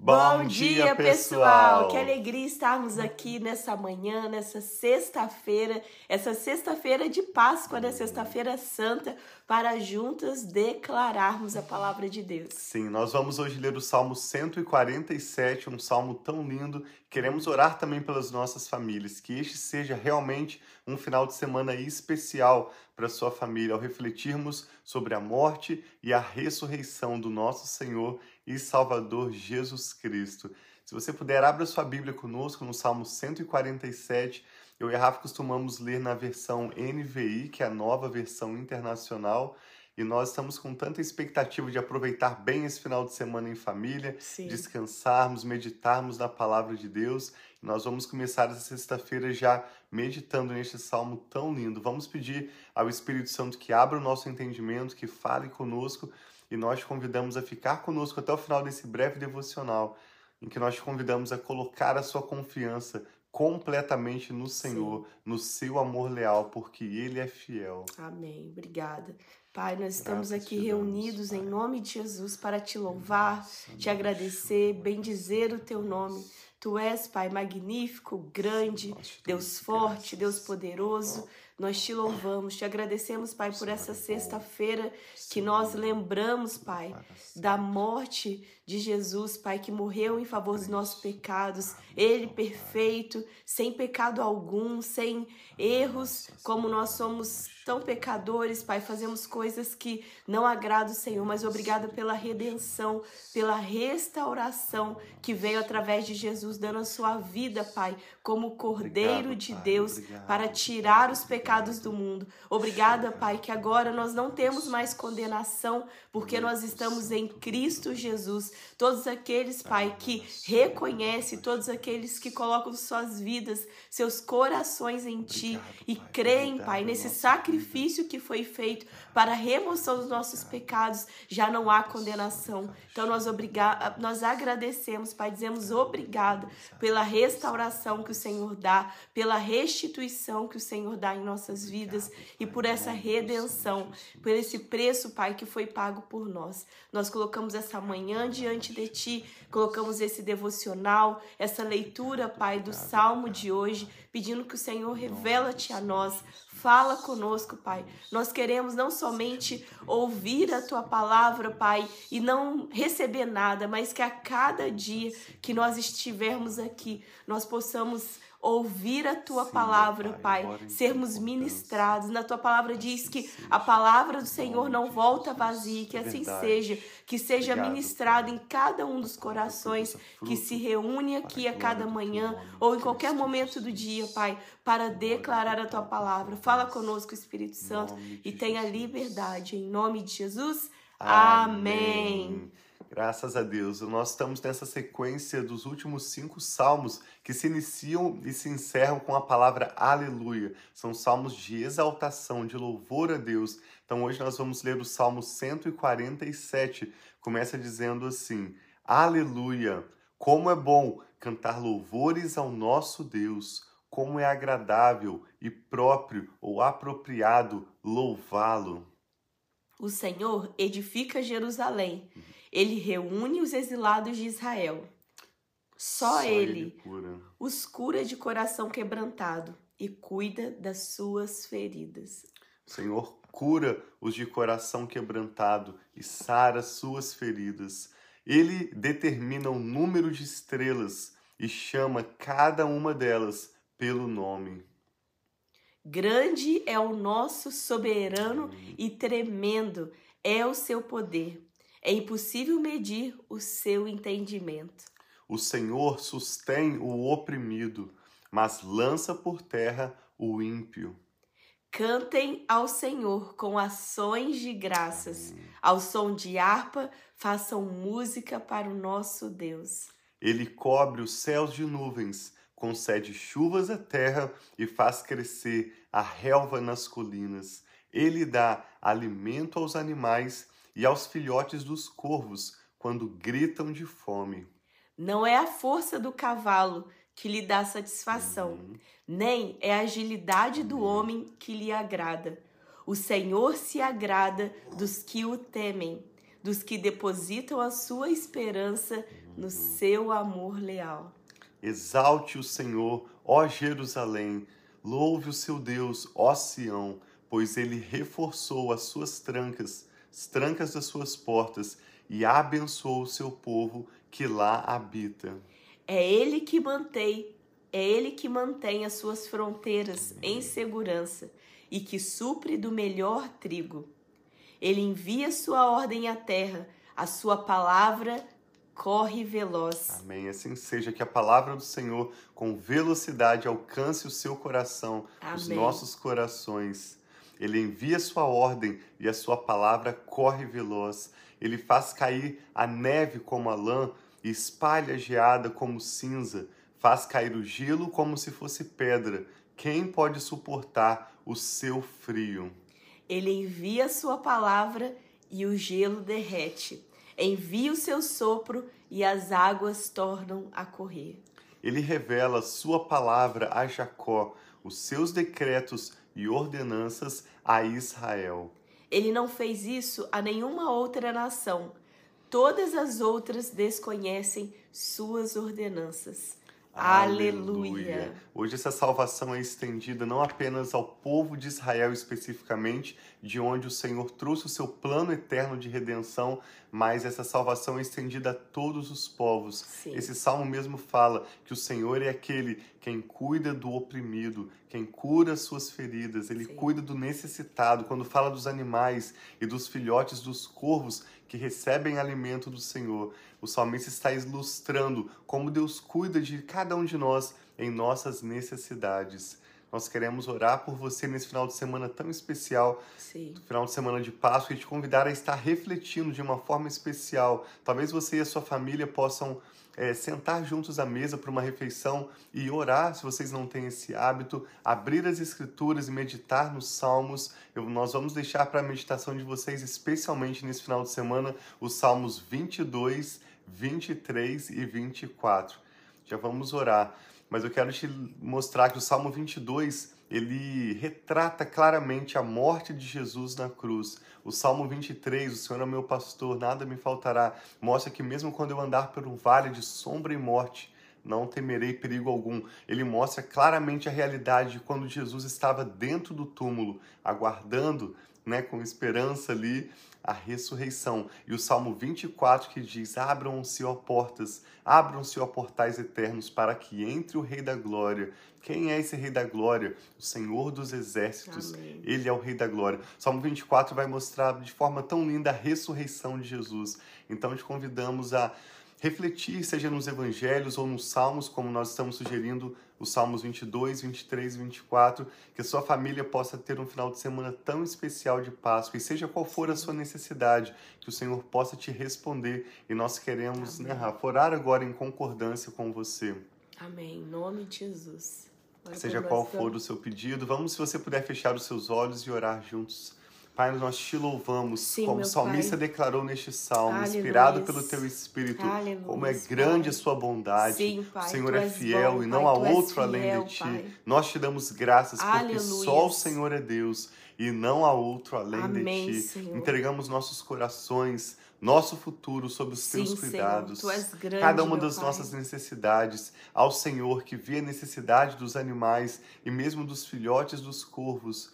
Bom, dia, pessoal! Que alegria estarmos aqui nessa manhã, nessa sexta-feira, essa sexta-feira de Páscoa, né? Sexta-feira Santa, para juntas declararmos a palavra de Deus. Sim, nós vamos hoje ler o Salmo 147, um salmo tão lindo. Queremos orar também pelas nossas famílias, que este seja realmente um final de semana especial para sua família, ao refletirmos sobre a morte e a ressurreição do nosso Senhor e Salvador Jesus Cristo. Se você puder, abra sua Bíblia conosco no Salmo 147. Eu e Rafa costumamos ler na versão NVI, que é a nova versão internacional. E nós estamos com tanta expectativa de aproveitar bem esse final de semana em família, Sim. descansarmos, meditarmos na palavra de Deus. Nós vamos começar essa sexta-feira já meditando neste salmo tão lindo. Vamos pedir ao Espírito Santo que abra o nosso entendimento, que fale conosco e nós te convidamos a ficar conosco até o final desse breve devocional, em que nós te convidamos a colocar a sua confiança completamente no Senhor, Sim. no seu amor leal, porque Ele é fiel. Amém. Obrigada. Pai, nós estamos Graças aqui reunidos em nome de Jesus para te louvar, te agradecer, bendizer o teu nome. Tu és, Pai, magnífico, grande, Deus forte, Deus poderoso. Nós te louvamos, te agradecemos, Pai, por essa sexta-feira que nós lembramos, Pai, da morte de Jesus, Pai, que morreu em favor dos nossos pecados. Ele perfeito, sem pecado algum, sem erros, como nós somos tão pecadores, Pai, fazemos coisas que não agradam o Senhor, mas obrigada pela redenção, pela restauração que veio através de Jesus, dando a sua vida, Pai, como Cordeiro de Deus, para tirar os pecados do mundo. Obrigada, Pai, que agora nós não temos mais condenação, porque nós estamos em Cristo Jesus. Todos aqueles, Pai, que reconhecem, todos aqueles que colocam suas vidas, seus corações em Ti e creem, Pai, nesse sacrifício que foi feito para a remoção dos nossos pecados, já não há condenação. Então nós, obriga nós agradecemos, Pai, dizemos obrigado pela restauração que o Senhor dá, pela restituição que o Senhor dá em nossas vidas e por essa redenção, por esse preço, Pai, que foi pago por nós. Nós colocamos essa manhã diante de Ti, colocamos esse devocional, essa leitura, Pai, do Salmo de hoje, pedindo que o Senhor revela-te a nós, Fala conosco, Pai. Nós queremos não somente ouvir a tua palavra, Pai, e não receber nada, mas que a cada dia que nós estivermos aqui, nós possamos ouvir a tua Sim, palavra, Pai, pai sermos ministrados. Na tua palavra diz que a palavra do Senhor não volta vazia, que assim seja, que seja ministrado em cada um dos corações que se reúne aqui a cada manhã ou em qualquer momento do dia, Pai, para declarar a tua palavra. Fala conosco, Espírito Santo, e tenha liberdade em nome de Jesus. Amém. Graças a Deus. Nós estamos nessa sequência dos últimos cinco salmos que se iniciam e se encerram com a palavra aleluia. São salmos de exaltação, de louvor a Deus. Então hoje nós vamos ler o salmo 147. Começa dizendo assim: Aleluia! Como é bom cantar louvores ao nosso Deus! Como é agradável e próprio ou apropriado louvá-lo! O Senhor edifica Jerusalém. Ele reúne os exilados de Israel. Só, Só ele, ele cura. os cura de coração quebrantado e cuida das suas feridas. O Senhor cura os de coração quebrantado e sara suas feridas. Ele determina o número de estrelas e chama cada uma delas pelo nome. Grande é o nosso soberano e tremendo é o seu poder. É impossível medir o seu entendimento. O Senhor sustém o oprimido, mas lança por terra o ímpio. Cantem ao Senhor com ações de graças. Ao som de harpa, façam música para o nosso Deus. Ele cobre os céus de nuvens, concede chuvas à terra e faz crescer a relva nas colinas. Ele dá alimento aos animais e aos filhotes dos corvos quando gritam de fome. Não é a força do cavalo que lhe dá satisfação, uhum. nem é a agilidade do homem que lhe agrada. O Senhor se agrada dos que o temem, dos que depositam a sua esperança no seu amor leal. Exalte o Senhor, ó Jerusalém, louve o seu Deus, ó Sião, pois ele reforçou as suas trancas, as trancas das suas portas, e abençoou o seu povo que lá habita. É ele que mantém, é ele que mantém as suas fronteiras em segurança e que supre do melhor trigo. Ele envia sua ordem à terra, a sua palavra corre veloz. Amém. Assim seja que a palavra do Senhor com velocidade alcance o seu coração, Amém. os nossos corações. Ele envia sua ordem e a sua palavra corre veloz. Ele faz cair a neve como a lã e espalha a geada como cinza. Faz cair o gelo como se fosse pedra. Quem pode suportar o seu frio? Ele envia a sua palavra e o gelo derrete. Envia o seu sopro e as águas tornam a correr. Ele revela sua palavra a Jacó, os seus decretos e ordenanças a Israel. Ele não fez isso a nenhuma outra nação. Todas as outras desconhecem suas ordenanças. Aleluia. Hoje essa salvação é estendida não apenas ao povo de Israel especificamente, de onde o Senhor trouxe o seu plano eterno de redenção, mas essa salvação é estendida a todos os povos. Sim. Esse salmo mesmo fala que o Senhor é aquele quem cuida do oprimido, quem cura suas feridas, ele Sim. cuida do necessitado. Quando fala dos animais e dos filhotes dos corvos que recebem alimento do Senhor, o salmista está ilustrando como Deus cuida de cada um de nós em nossas necessidades. Nós queremos orar por você nesse final de semana tão especial, Sim. final de semana de Páscoa, e te convidar a estar refletindo de uma forma especial. Talvez você e a sua família possam é, sentar juntos à mesa para uma refeição e orar, se vocês não têm esse hábito, abrir as escrituras e meditar nos salmos. Eu, nós vamos deixar para a meditação de vocês, especialmente nesse final de semana, os salmos 22, 23 e 24. Já vamos orar mas eu quero te mostrar que o Salmo 22 ele retrata claramente a morte de Jesus na cruz. O Salmo 23, o Senhor é meu pastor, nada me faltará, mostra que mesmo quando eu andar por um vale de sombra e morte, não temerei perigo algum. Ele mostra claramente a realidade de quando Jesus estava dentro do túmulo, aguardando, né, com esperança ali a ressurreição. E o Salmo 24 que diz: Abram-se, ó portas, abram-se, ó portais eternos, para que entre o Rei da Glória. Quem é esse Rei da Glória? O Senhor dos Exércitos. Amém. Ele é o Rei da Glória. Salmo 24 vai mostrar de forma tão linda a ressurreição de Jesus. Então te convidamos a refletir, seja nos evangelhos ou nos salmos, como nós estamos sugerindo, os salmos 22, 23 e 24, que a sua família possa ter um final de semana tão especial de Páscoa e seja qual for a sua necessidade, que o Senhor possa te responder e nós queremos, né, Amém. né, Rafa, orar agora em concordância com você. Amém. Em nome de Jesus. Seja qual for o seu pedido, vamos, se você puder, fechar os seus olhos e orar juntos. Pai, nós te louvamos, Sim, como o salmista pai. declarou neste salmo, Aleluia. inspirado pelo teu Espírito, Aleluia, como é grande pai. a sua bondade. Sim, pai, o Senhor é fiel bom, e não há outro fiel, além de ti. Nós te damos graças Aleluia. porque só o Senhor é Deus e não há outro além Amém, de ti. Senhor. Entregamos nossos corações, nosso futuro sob os Sim, teus cuidados. Senhor, grande, cada uma das pai. nossas necessidades ao Senhor que vê a necessidade dos animais e mesmo dos filhotes dos corvos.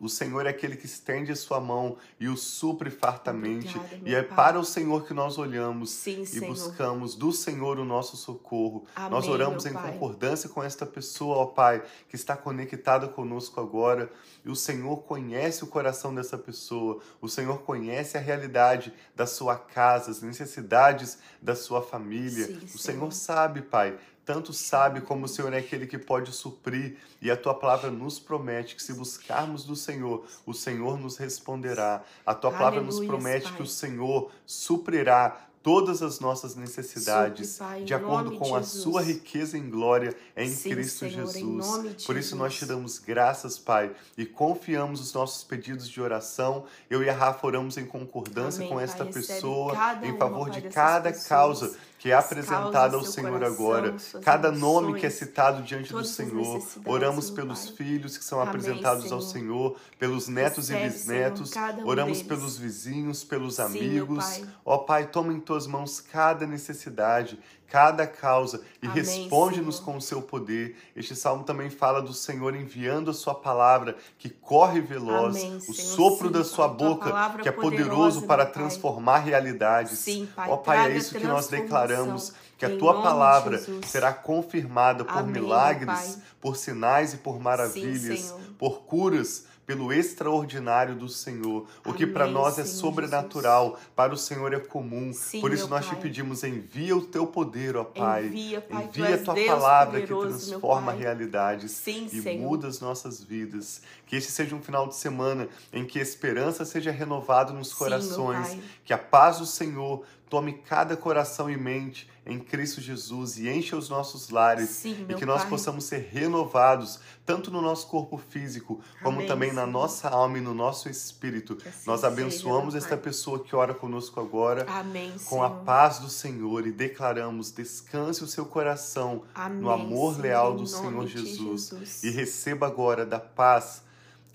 O Senhor é aquele que estende a sua mão e o supre fartamente. Obrigada, e é pai. para o Senhor que nós olhamos Sim, e Senhor. buscamos do Senhor o nosso socorro. Amém, nós oramos em pai. concordância com esta pessoa, ó Pai, que está conectada conosco agora. E o Senhor conhece o coração dessa pessoa. O Senhor conhece a realidade da sua casa, as necessidades da sua família. Sim, o Senhor sabe, Pai, tanto sabe como o Senhor é aquele que pode suprir, e a tua palavra nos promete que se buscarmos do Senhor, o Senhor nos responderá. A tua palavra nos promete Pai. que o Senhor suprirá todas as nossas necessidades, Pai, de acordo com a sua riqueza em glória em Sim, Cristo Senhor, Jesus. Por isso nós te damos graças, Pai, e confiamos os nossos pedidos de oração. Eu e a Rafa oramos em concordância Amém, com esta Pai, pessoa, em favor de cada causa que é apresentada ao Senhor coração, agora, cada nome que é citado diante do Senhor. Oramos pelos Pai. filhos que são Amém, apresentados Senhor. ao Senhor, pelos netos Recebe, e bisnetos. Senhor, um Oramos deles. pelos vizinhos, pelos Sim, amigos. Ó Pai, toma em tuas mãos cada necessidade cada causa e responde-nos com o seu poder. Este salmo também fala do Senhor enviando a sua palavra que corre veloz, Amém, o Senhor, sopro sim, da sua pai, boca que é poderoso para transformar realidades. Sim, pai, Ó Pai, é isso que nós declaramos que a tua palavra será confirmada por Amém, milagres, por sinais e por maravilhas, sim, por curas, pelo extraordinário do Senhor. O que para nós é sobrenatural, Jesus. para o Senhor é comum. Sim, Por isso nós pai. te pedimos, envia o teu poder, ó Pai. Envia, pai, envia a tua Deus palavra que transforma realidades Sim, e Senhor. muda as nossas vidas. Que este seja um final de semana em que a esperança seja renovada nos corações, que a paz do Senhor tome cada coração e mente em Cristo Jesus e encha os nossos lares Sim, e que nós pai. possamos ser renovados, tanto no nosso corpo físico, como Amém, também na nossa alma e no nosso espírito. Assim nós abençoamos seja, esta pessoa que ora conosco agora Amém, com Senhor. a paz do Senhor e declaramos: descanse o seu coração Amém, no amor Senhor, leal do Senhor Jesus, Jesus e receba agora da paz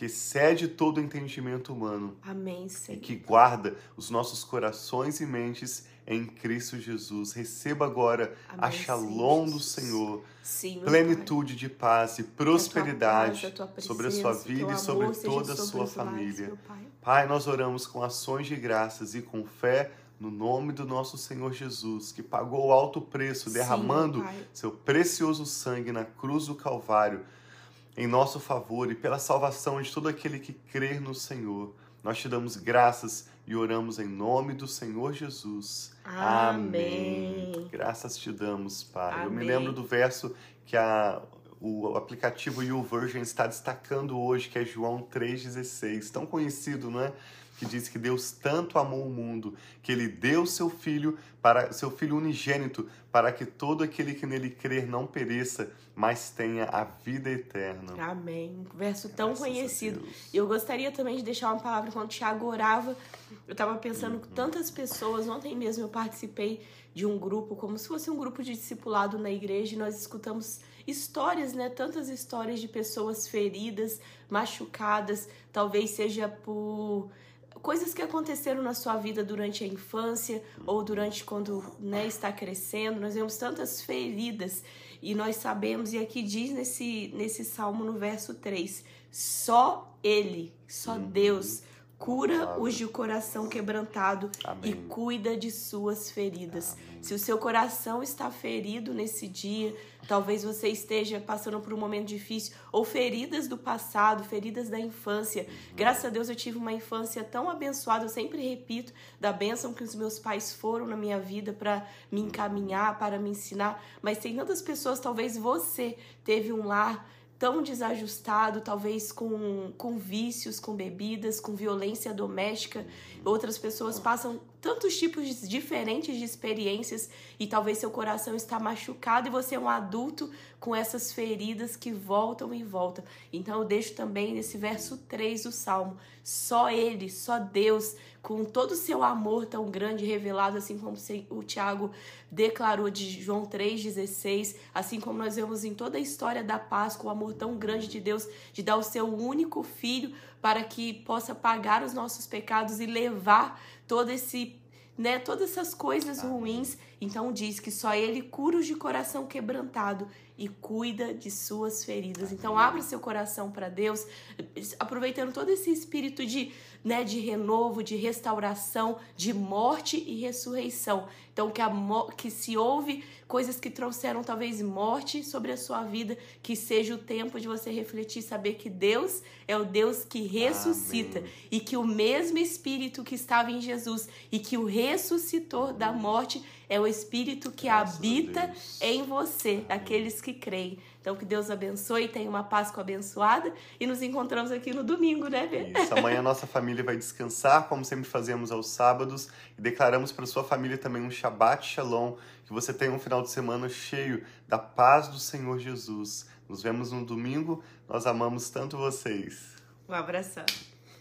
que excede todo entendimento humano. Amém, Senhor. E que guarda os nossos corações e mentes em Cristo Jesus. Receba agora Amém, a shalom sim, do Senhor, sim, plenitude de paz e prosperidade a paz, a sobre a sua vida e sobre toda a sua família. Pai. pai, nós oramos com ações de graças e com fé no nome do nosso Senhor Jesus, que pagou o alto preço, derramando sim, seu precioso sangue na cruz do Calvário em nosso favor e pela salvação de todo aquele que crer no Senhor. Nós te damos graças e oramos em nome do Senhor Jesus. Amém. Amém. Graças te damos, Pai. Amém. Eu me lembro do verso que a, o aplicativo YouVersion está destacando hoje, que é João 3,16. Tão conhecido, não é? Que diz que Deus tanto amou o mundo que ele deu seu filho para seu filho unigênito para que todo aquele que nele crer não pereça, mas tenha a vida eterna. Amém. Verso tão Graças conhecido. Eu gostaria também de deixar uma palavra quando o Tiago orava. Eu estava pensando uhum. que tantas pessoas, ontem mesmo eu participei de um grupo, como se fosse um grupo de discipulado na igreja, e nós escutamos histórias, né? Tantas histórias de pessoas feridas, machucadas, talvez seja por coisas que aconteceram na sua vida durante a infância ou durante quando né, está crescendo. Nós vemos tantas feridas e nós sabemos, e aqui diz nesse, nesse salmo no verso 3, só Ele, só uhum. Deus cura os de coração quebrantado Amém. e cuida de suas feridas. Amém. Se o seu coração está ferido nesse dia, talvez você esteja passando por um momento difícil ou feridas do passado, feridas da infância. Graças a Deus eu tive uma infância tão abençoada, eu sempre repito da bênção que os meus pais foram na minha vida para me encaminhar, para me ensinar, mas tem tantas pessoas, talvez você teve um lar tão desajustado, talvez com, com vícios, com bebidas, com violência doméstica. Outras pessoas passam tantos tipos diferentes de experiências e talvez seu coração está machucado e você é um adulto com essas feridas que voltam e voltam. Então eu deixo também nesse verso 3 do Salmo, só ele, só Deus com todo o seu amor tão grande revelado, assim como o Tiago declarou de João 3,16, assim como nós vemos em toda a história da Páscoa, o amor tão grande de Deus de dar o seu único filho para que possa pagar os nossos pecados e levar todo esse né, todas essas coisas ruins. Então diz que só ele cura os de coração quebrantado e cuida de suas feridas. Então abra seu coração para Deus, aproveitando todo esse espírito de, né, de renovo, de restauração, de morte e ressurreição. Então que a que se ouve coisas que trouxeram talvez morte sobre a sua vida, que seja o tempo de você refletir, saber que Deus é o Deus que ressuscita Amém. e que o mesmo espírito que estava em Jesus e que o ressuscitou da morte é o Espírito que Graças habita em você, daqueles que creem. Então, que Deus abençoe, tenha uma Páscoa abençoada e nos encontramos aqui no domingo, né, Bê? Isso, amanhã nossa família vai descansar, como sempre fazemos aos sábados, e declaramos para sua família também um Shabbat Shalom, que você tenha um final de semana cheio da paz do Senhor Jesus. Nos vemos no domingo, nós amamos tanto vocês. Um abração.